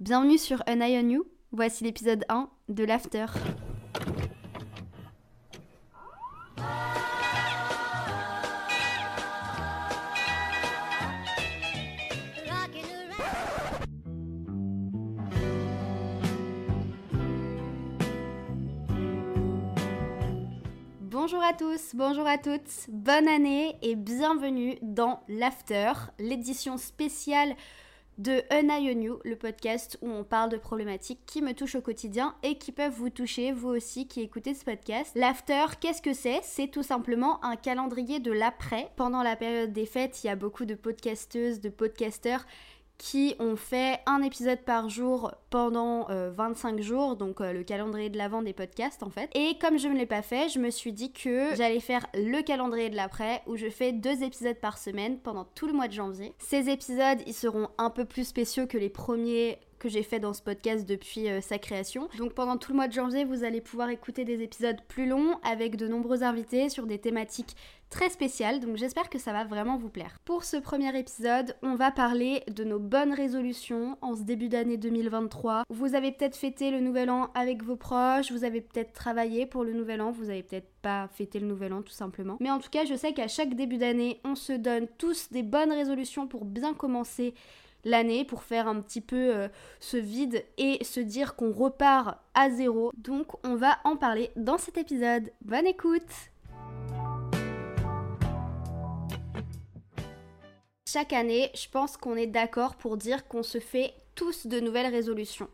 Bienvenue sur An Eye on You. Voici l'épisode 1 de l'After. Bonjour à tous, bonjour à toutes, bonne année et bienvenue dans l'After, l'édition spéciale de An Eye on You, le podcast où on parle de problématiques qui me touchent au quotidien et qui peuvent vous toucher, vous aussi qui écoutez ce podcast. L'after, qu'est-ce que c'est? C'est tout simplement un calendrier de l'après. Pendant la période des fêtes, il y a beaucoup de podcasteuses, de podcasteurs qui ont fait un épisode par jour pendant 25 euh, jours, donc euh, le calendrier de l'avant des podcasts en fait. Et comme je ne l'ai pas fait, je me suis dit que j'allais faire le calendrier de l'après où je fais deux épisodes par semaine pendant tout le mois de janvier. Ces épisodes, ils seront un peu plus spéciaux que les premiers que j'ai fait dans ce podcast depuis euh, sa création. Donc pendant tout le mois de janvier, vous allez pouvoir écouter des épisodes plus longs avec de nombreux invités sur des thématiques très spéciales. Donc j'espère que ça va vraiment vous plaire. Pour ce premier épisode, on va parler de nos bonnes résolutions en ce début d'année 2023. Vous avez peut-être fêté le nouvel an avec vos proches, vous avez peut-être travaillé pour le nouvel an, vous avez peut-être pas fêté le nouvel an tout simplement. Mais en tout cas, je sais qu'à chaque début d'année, on se donne tous des bonnes résolutions pour bien commencer l'année pour faire un petit peu euh, ce vide et se dire qu'on repart à zéro. Donc on va en parler dans cet épisode. Bonne écoute Chaque année, je pense qu'on est d'accord pour dire qu'on se fait tous de nouvelles résolutions.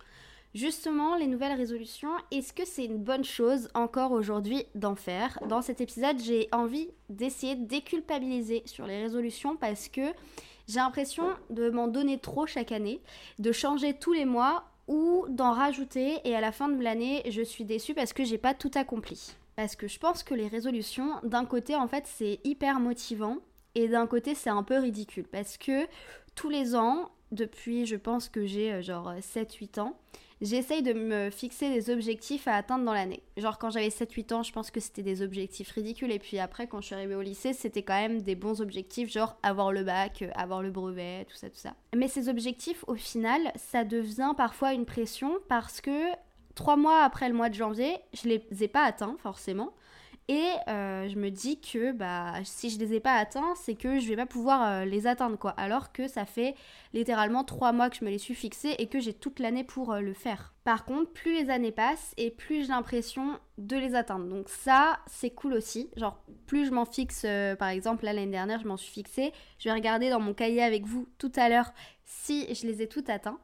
Justement, les nouvelles résolutions, est-ce que c'est une bonne chose encore aujourd'hui d'en faire? Dans cet épisode, j'ai envie d'essayer de déculpabiliser sur les résolutions parce que j'ai l'impression de m'en donner trop chaque année, de changer tous les mois ou d'en rajouter et à la fin de l'année, je suis déçue parce que j'ai pas tout accompli. Parce que je pense que les résolutions, d'un côté, en fait, c'est hyper motivant et d'un côté, c'est un peu ridicule parce que tous les ans, depuis je pense que j'ai euh, genre 7-8 ans, j'essaye de me fixer des objectifs à atteindre dans l'année. Genre quand j'avais 7-8 ans, je pense que c'était des objectifs ridicules. Et puis après, quand je suis arrivée au lycée, c'était quand même des bons objectifs, genre avoir le bac, euh, avoir le brevet, tout ça, tout ça. Mais ces objectifs, au final, ça devient parfois une pression parce que trois mois après le mois de janvier, je les ai pas atteints forcément. Et euh, je me dis que bah, si je les ai pas atteints, c'est que je vais pas pouvoir euh, les atteindre quoi. Alors que ça fait littéralement trois mois que je me les suis fixés et que j'ai toute l'année pour euh, le faire. Par contre, plus les années passent et plus j'ai l'impression de les atteindre. Donc ça, c'est cool aussi. Genre, plus je m'en fixe, par exemple, l'année dernière, je m'en suis fixée. Je vais regarder dans mon cahier avec vous tout à l'heure si je les ai toutes atteintes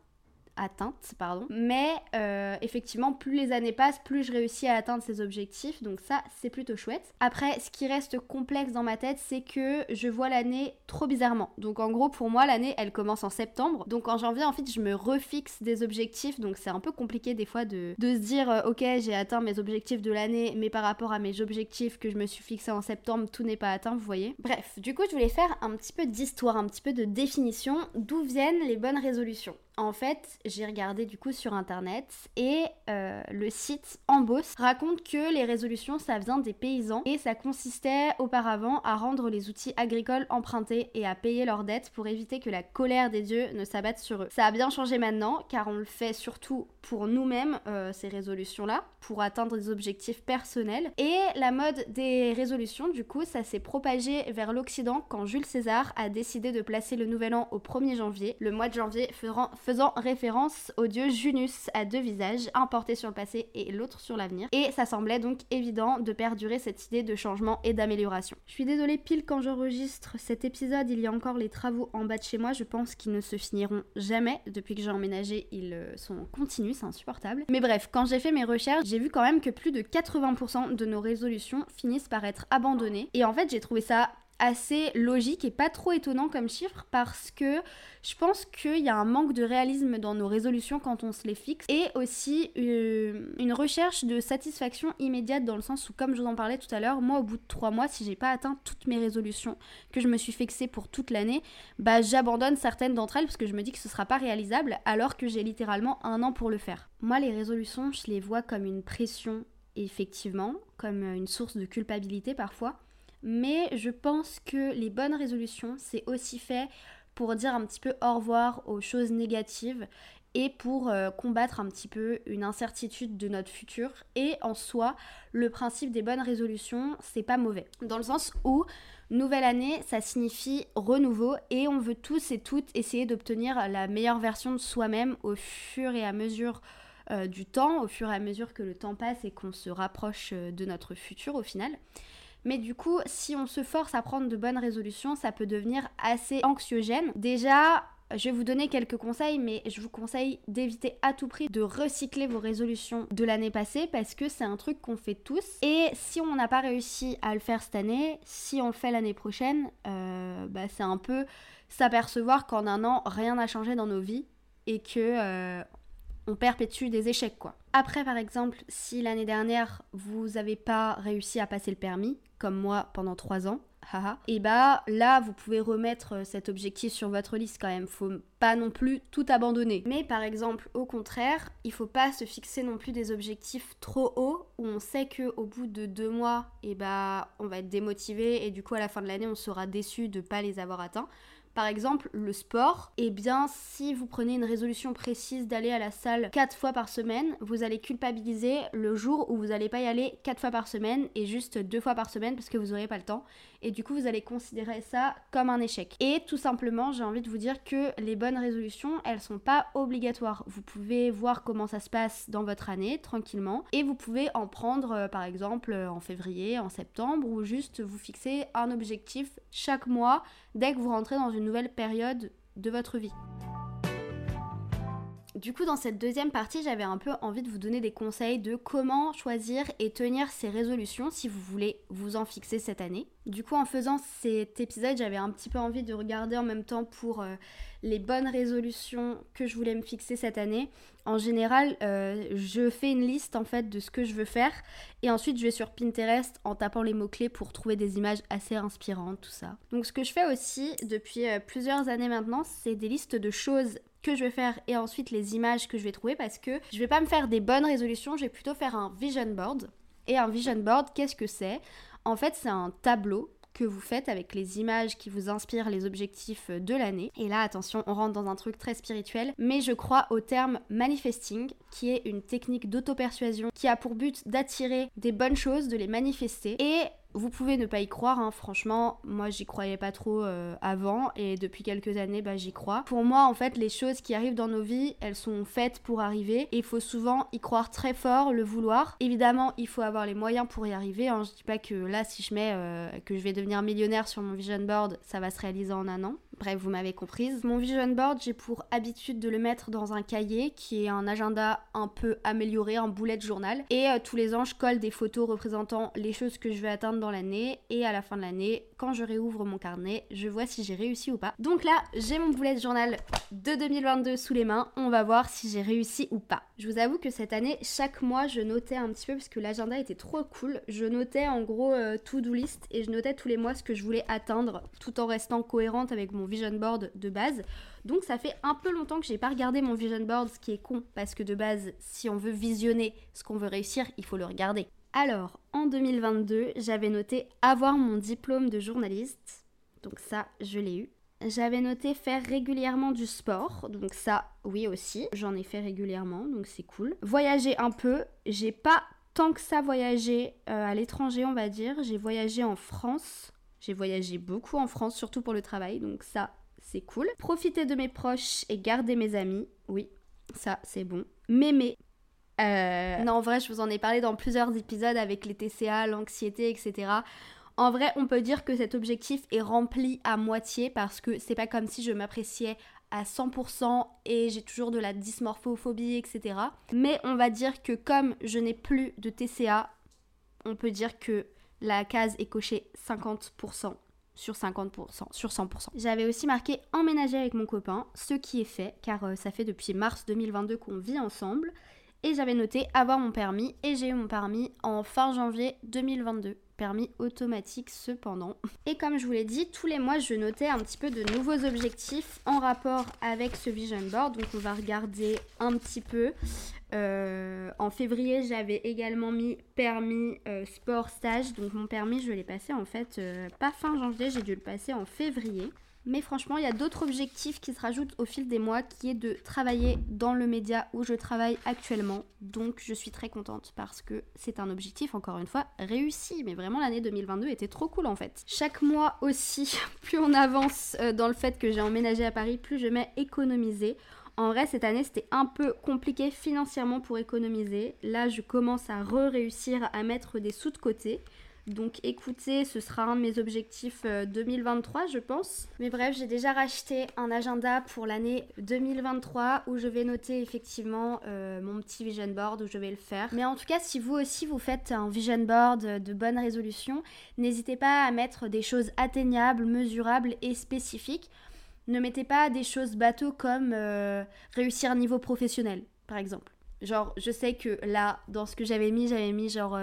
atteinte, pardon. Mais euh, effectivement, plus les années passent, plus je réussis à atteindre ces objectifs. Donc ça, c'est plutôt chouette. Après, ce qui reste complexe dans ma tête, c'est que je vois l'année trop bizarrement. Donc en gros, pour moi, l'année, elle commence en septembre. Donc en janvier, en fait, je me refixe des objectifs. Donc c'est un peu compliqué des fois de, se dire, euh, ok, j'ai atteint mes objectifs de l'année, mais par rapport à mes objectifs que je me suis fixé en septembre, tout n'est pas atteint, vous voyez. Bref, du coup, je voulais faire un petit peu d'histoire, un petit peu de définition d'où viennent les bonnes résolutions. En fait, j'ai regardé du coup sur internet et euh, le site Embos raconte que les résolutions ça vient des paysans et ça consistait auparavant à rendre les outils agricoles empruntés et à payer leurs dettes pour éviter que la colère des dieux ne s'abatte sur eux. Ça a bien changé maintenant car on le fait surtout pour nous-mêmes euh, ces résolutions là, pour atteindre des objectifs personnels et la mode des résolutions du coup ça s'est propagé vers l'Occident quand Jules César a décidé de placer le nouvel an au 1er janvier, le mois de janvier faisant faisant référence au dieu Junus à deux visages, un porté sur le passé et l'autre sur l'avenir. Et ça semblait donc évident de perdurer cette idée de changement et d'amélioration. Je suis désolée, pile quand j'enregistre cet épisode, il y a encore les travaux en bas de chez moi. Je pense qu'ils ne se finiront jamais. Depuis que j'ai emménagé, ils euh, sont continus, c'est insupportable. Mais bref, quand j'ai fait mes recherches, j'ai vu quand même que plus de 80% de nos résolutions finissent par être abandonnées. Et en fait, j'ai trouvé ça assez logique et pas trop étonnant comme chiffre parce que je pense qu'il y a un manque de réalisme dans nos résolutions quand on se les fixe et aussi euh, une, recherche de satisfaction immédiate dans le sens où comme je vous en parlais tout à l'heure, moi au bout de trois mois si j'ai pas atteint toutes mes résolutions que je me suis fixées pour toute l'année, bah j'abandonne certaines d'entre elles parce que je me dis que ce sera pas réalisable alors que j'ai littéralement un an pour le faire. Moi les résolutions je les vois comme une pression effectivement, comme une source de culpabilité parfois mais je pense que les bonnes résolutions, c'est aussi fait pour dire un petit peu au revoir aux choses négatives et pour euh, combattre un petit peu une incertitude de notre futur. Et en soi, le principe des bonnes résolutions, c'est pas mauvais. Dans le sens où nouvelle année, ça signifie renouveau et on veut tous et toutes essayer d'obtenir la meilleure version de soi-même au fur et à mesure euh, du temps, au fur et à mesure que le temps passe et qu'on se rapproche euh, de notre futur au final. Mais du coup, si on se force à prendre de bonnes résolutions, ça peut devenir assez anxiogène. Déjà, je vais vous donner quelques conseils, mais je vous conseille d'éviter à tout prix de recycler vos résolutions de l'année passée parce que c'est un truc qu'on fait tous. Et si on n'a pas réussi à le faire cette année, si on le fait l'année prochaine, euh, bah, c'est un peu s'apercevoir qu'en un an, rien n'a changé dans nos vies et que euh, perpétue des échecs quoi. Après par exemple, si l'année dernière vous n'avez pas réussi à passer le permis, comme moi pendant trois ans, et bah là vous pouvez remettre euh, cet objectif sur votre liste quand même. Faut pas non plus tout abandonner. Mais par exemple, au contraire, il faut pas se fixer non plus des objectifs trop hauts où on sait que au bout de deux mois, et bah on va être démotivé et du coup à la fin de l'année on sera déçu de pas les avoir atteints. Par exemple, le sport, eh bien, si vous prenez une résolution précise d'aller à la salle 4 fois par semaine, vous allez culpabiliser le jour où vous n'allez pas y aller 4 fois par semaine et juste 2 fois par semaine parce que vous n'aurez pas le temps. Et du coup, vous allez considérer ça comme un échec. Et tout simplement, j'ai envie de vous dire que les bonnes résolutions, elles sont pas obligatoires. Vous pouvez voir comment ça se passe dans votre année tranquillement et vous pouvez en prendre euh, par exemple en février, en septembre ou juste vous fixer un objectif chaque mois dès que vous rentrez dans une nouvelle période de votre vie. Du coup, dans cette deuxième partie, j'avais un peu envie de vous donner des conseils de comment choisir et tenir ces résolutions si vous voulez vous en fixer cette année. Du coup, en faisant cet épisode, j'avais un petit peu envie de regarder en même temps pour euh, les bonnes résolutions que je voulais me fixer cette année. En général, euh, je fais une liste en fait de ce que je veux faire et ensuite je vais sur Pinterest en tapant les mots-clés pour trouver des images assez inspirantes, tout ça. Donc ce que je fais aussi depuis euh, plusieurs années maintenant, c'est des listes de choses que je vais faire et ensuite les images que je vais trouver parce que je vais pas me faire des bonnes résolutions, je vais plutôt faire un vision board. Et un vision board, qu'est-ce que c'est? En fait, c'est un tableau que vous faites avec les images qui vous inspirent les objectifs de l'année. Et là, attention, on rentre dans un truc très spirituel, mais je crois au terme manifesting, qui est une technique d'auto-persuasion qui a pour but d'attirer des bonnes choses, de les manifester. Et vous pouvez ne pas y croire, hein. franchement, moi j'y croyais pas trop euh, avant et depuis quelques années bah, j'y crois. Pour moi en fait les choses qui arrivent dans nos vies, elles sont faites pour arriver et il faut souvent y croire très fort, le vouloir. Évidemment il faut avoir les moyens pour y arriver, hein. je dis pas que là si je mets euh, que je vais devenir millionnaire sur mon vision board, ça va se réaliser en un an. Bref, vous m'avez comprise. Mon vision board, j'ai pour habitude de le mettre dans un cahier qui est un agenda un peu amélioré, un boulet de journal. Et euh, tous les ans, je colle des photos représentant les choses que je vais atteindre dans l'année. Et à la fin de l'année, quand je réouvre mon carnet, je vois si j'ai réussi ou pas. Donc là, j'ai mon boulet de journal de 2022 sous les mains. On va voir si j'ai réussi ou pas. Je vous avoue que cette année, chaque mois, je notais un petit peu parce que l'agenda était trop cool. Je notais en gros euh, to-do list et je notais tous les mois ce que je voulais atteindre tout en restant cohérente avec mon vision board de base. Donc ça fait un peu longtemps que j'ai pas regardé mon vision board, ce qui est con parce que de base, si on veut visionner ce qu'on veut réussir, il faut le regarder. Alors, en 2022, j'avais noté avoir mon diplôme de journaliste. Donc ça, je l'ai eu. J'avais noté faire régulièrement du sport, donc ça, oui aussi, j'en ai fait régulièrement, donc c'est cool. Voyager un peu, j'ai pas tant que ça voyagé euh, à l'étranger, on va dire. J'ai voyagé en France, j'ai voyagé beaucoup en France, surtout pour le travail, donc ça, c'est cool. Profiter de mes proches et garder mes amis, oui, ça, c'est bon. M'aimer. Euh, non, en vrai, je vous en ai parlé dans plusieurs épisodes avec les TCA, l'anxiété, etc. En vrai, on peut dire que cet objectif est rempli à moitié parce que c'est pas comme si je m'appréciais à 100% et j'ai toujours de la dysmorphophobie, etc. Mais on va dire que comme je n'ai plus de TCA, on peut dire que la case est cochée 50% sur 50%, sur 100%. J'avais aussi marqué emménager avec mon copain, ce qui est fait, car euh, ça fait depuis mars 2022 qu'on vit ensemble. Et j'avais noté avoir mon permis, et j'ai eu mon permis en fin janvier 2022 permis automatique cependant. Et comme je vous l'ai dit, tous les mois je notais un petit peu de nouveaux objectifs en rapport avec ce vision board. Donc on va regarder un petit peu. Euh, en février, j'avais également mis permis euh, sport stage. Donc mon permis, je l'ai passé en fait euh, pas fin janvier, j'ai dû le passer en février. Mais franchement, il y a d'autres objectifs qui se rajoutent au fil des mois, qui est de travailler dans le média où je travaille actuellement. Donc je suis très contente parce que c'est un objectif, encore une fois, réussi. Mais vraiment, l'année 2022 était trop cool en fait. Chaque mois aussi, plus on avance euh, dans le fait que j'ai emménagé à Paris, plus je mets économiser. En vrai, cette année, c'était un peu compliqué financièrement pour économiser. Là, je commence à re-réussir à mettre des sous de côté. Donc écoutez, ce sera un de mes objectifs 2023, euh, je pense. Mais bref, j'ai déjà racheté un agenda pour l'année 2023 où je vais noter effectivement euh, mon petit vision board où je vais le faire. Mais en tout cas, si vous aussi vous faites un vision board de bonnes résolutions, n'hésitez pas à mettre des choses atteignables, mesurables et spécifiques. Ne mettez pas des choses bateaux comme euh, réussir un niveau professionnel, par exemple. Genre, je sais que là, dans ce que j'avais mis, j'avais mis genre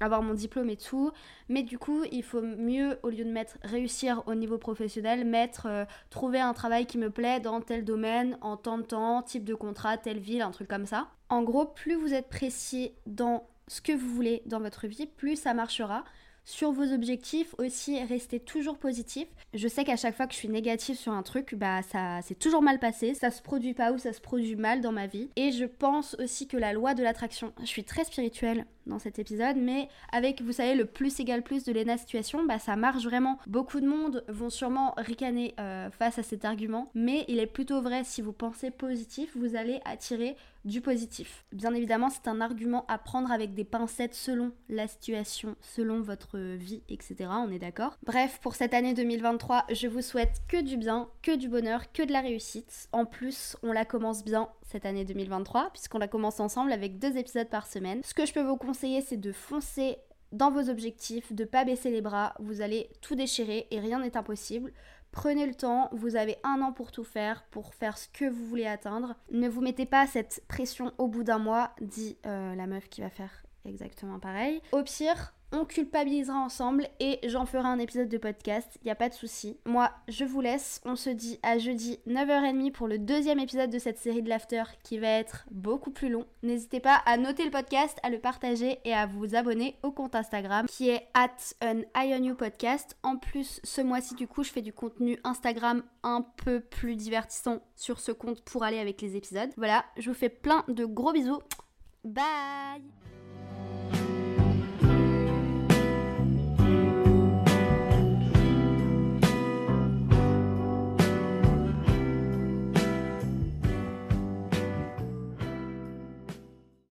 avoir mon diplôme et tout. Mais du coup, il faut mieux, au lieu de mettre réussir au niveau professionnel, mettre euh, trouver un travail qui me plaît dans tel domaine, en tant de temps, type de contrat, telle ville, un truc comme ça. En gros, plus vous êtes précis dans ce que vous voulez dans votre vie, plus ça marchera sur vos objectifs aussi restez toujours positif. Je sais qu'à chaque fois que je suis négative sur un truc, bah ça c'est toujours mal passé, ça se produit pas ou ça se produit mal dans ma vie. Et je pense aussi que la loi de l'attraction, je suis très spirituelle dans cet épisode, mais avec, vous savez, le plus égal plus de l'ENA situation, bah ça marche vraiment. Beaucoup de monde vont sûrement ricaner euh, face à cet argument, mais il est plutôt vrai si vous pensez positif, vous allez attirer du positif. Bien évidemment, c'est un argument à prendre avec des pincettes selon la situation, selon votre vie, etc. On est d'accord Bref, pour cette année 2023, je vous souhaite que du bien, que du bonheur, que de la réussite. En plus, on la commence bien cette année 2023, puisqu'on la commence ensemble avec deux épisodes par semaine. Ce que je peux vous conseiller, c'est de foncer dans vos objectifs, de pas baisser les bras, vous allez tout déchirer et rien n'est impossible. Prenez le temps, vous avez un an pour tout faire, pour faire ce que vous voulez atteindre. Ne vous mettez pas cette pression au bout d'un mois, dit euh, la meuf qui va faire exactement pareil. Au pire, on culpabilisera ensemble et j'en ferai un épisode de podcast, il a pas de souci. Moi, je vous laisse, on se dit à jeudi 9h30 pour le deuxième épisode de cette série de l'after qui va être beaucoup plus long. N'hésitez pas à noter le podcast, à le partager et à vous abonner au compte Instagram qui est at an podcast. En plus, ce mois-ci du coup, je fais du contenu Instagram un peu plus divertissant sur ce compte pour aller avec les épisodes. Voilà, je vous fais plein de gros bisous. Bye